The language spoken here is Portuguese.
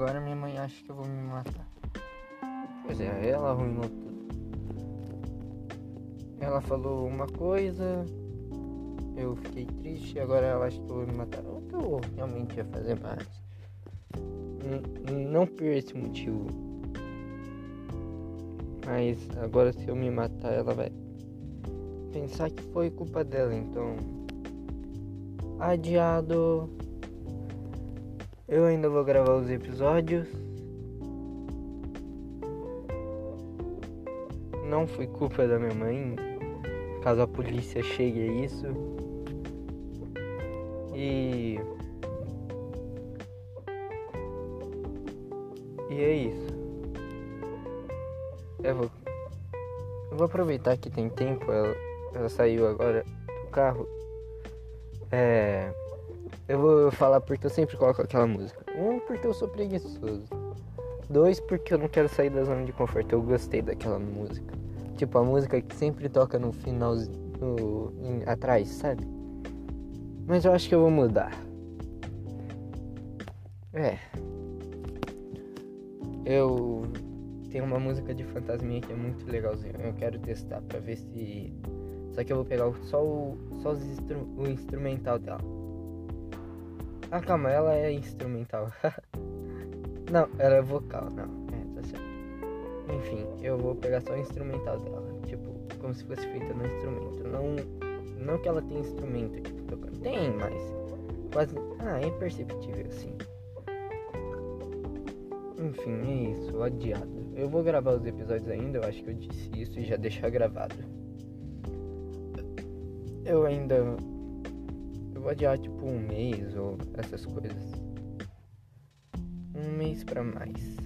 agora minha mãe acha que eu vou me matar. Pois é, ela arruinou tudo. Ela falou uma coisa, eu fiquei triste, agora ela acha que eu vou me matar. O que eu realmente ia fazer mais? Não por esse motivo. Mas agora se eu me matar, ela vai pensar que foi culpa dela, então. Adiado. Eu ainda vou gravar os episódios. Não foi culpa da minha mãe. Caso a polícia chegue a isso. E. E é isso. Eu vou. Eu vou aproveitar que tem tempo. Ela, ela saiu agora do carro. É. Eu vou falar porque eu sempre coloco aquela música. Um, porque eu sou preguiçoso. Dois, porque eu não quero sair da zona de conforto. Eu gostei daquela música. Tipo, a música que sempre toca no final, no, em, atrás, sabe? Mas eu acho que eu vou mudar. É. Eu tenho uma música de fantasminha que é muito legalzinha. Eu quero testar pra ver se. Só que eu vou pegar só o, só instru... o instrumental dela. Ah, calma, ela é instrumental. não, ela é vocal, não. É, tá certo. Enfim, eu vou pegar só o instrumental dela. Tipo, como se fosse feita no instrumento. Não, não que ela tenha instrumento, tipo, tocando. Tem, mas quase. Ah, é imperceptível, assim. Enfim, é isso, adiado. Eu vou gravar os episódios ainda, eu acho que eu disse isso e já deixar gravado. Eu ainda. Eu vou adiar tipo um mês ou essas coisas. Um mês pra mais.